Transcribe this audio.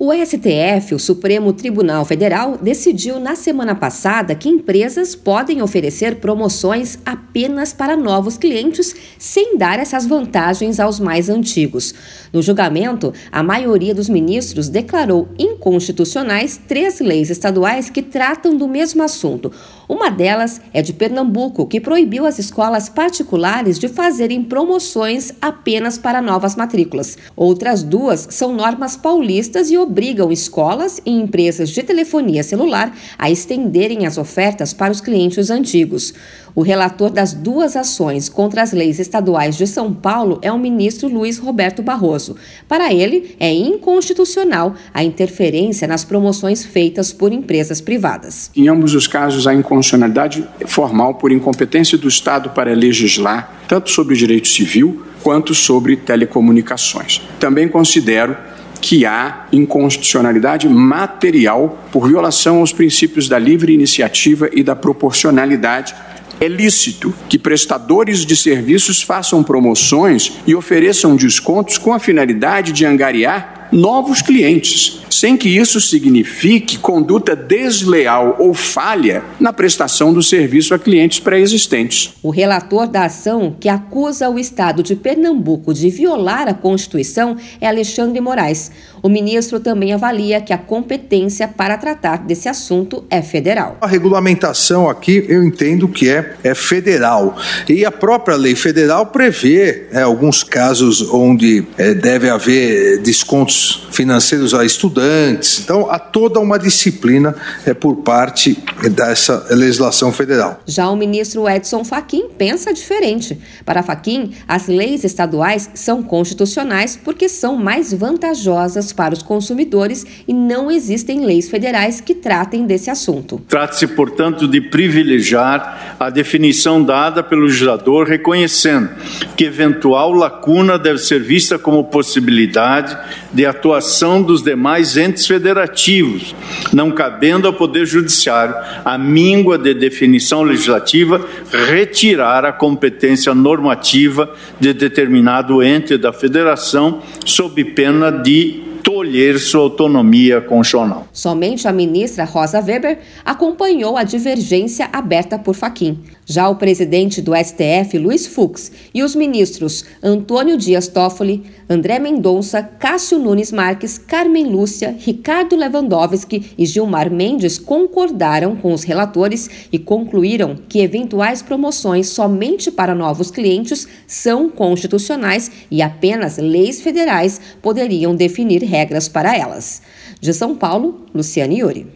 O STF, o Supremo Tribunal Federal, decidiu na semana passada que empresas podem oferecer promoções apenas para novos clientes, sem dar essas vantagens aos mais antigos. No julgamento, a maioria dos ministros declarou inconstitucionais três leis estaduais que tratam do mesmo assunto. Uma delas é de Pernambuco, que proibiu as escolas particulares de fazerem promoções apenas para novas matrículas. Outras duas são normas paulistas e obrigam escolas e empresas de telefonia celular a estenderem as ofertas para os clientes antigos. O relator das duas ações contra as leis estaduais de São Paulo é o ministro Luiz Roberto Barroso. Para ele, é inconstitucional a interferência nas promoções feitas por empresas privadas. Em ambos os casos, a inconstitucionalidade formal por incompetência do Estado para legislar, tanto sobre o direito civil quanto sobre telecomunicações. Também considero que há inconstitucionalidade material por violação aos princípios da livre iniciativa e da proporcionalidade. É lícito que prestadores de serviços façam promoções e ofereçam descontos com a finalidade de angariar novos clientes, sem que isso signifique conduta desleal ou falha na prestação do serviço a clientes pré-existentes. O relator da ação que acusa o Estado de Pernambuco de violar a Constituição é Alexandre Moraes. O ministro também avalia que a competência para tratar desse assunto é federal. A regulamentação aqui eu entendo que é, é federal. E a própria lei federal prevê é, alguns casos onde é, deve haver descontos financeiros a estudantes. Então, há toda uma disciplina é, por parte dessa legislação federal. Já o ministro Edson Fachin pensa diferente. Para Fachin, as leis estaduais são constitucionais porque são mais vantajosas para os consumidores e não existem leis federais que tratem desse assunto. Trata-se, portanto, de privilegiar a definição dada pelo legislador, reconhecendo que eventual lacuna deve ser vista como possibilidade de atuação dos demais entes federativos, não cabendo ao Poder Judiciário a míngua de definição legislativa retirar a competência normativa de determinado ente da federação sob pena de tolher sua autonomia constitucional. Somente a ministra Rosa Weber acompanhou a divergência aberta por Faquim. Já o presidente do STF, Luiz Fux, e os ministros Antônio Dias Toffoli, André Mendonça, Cássio Nunes Marques, Carmen Lúcia, Ricardo Lewandowski e Gilmar Mendes concordaram com os relatores e concluíram que eventuais promoções somente para novos clientes são constitucionais e apenas leis federais poderiam definir regras para elas. De São Paulo, Luciane Yuri.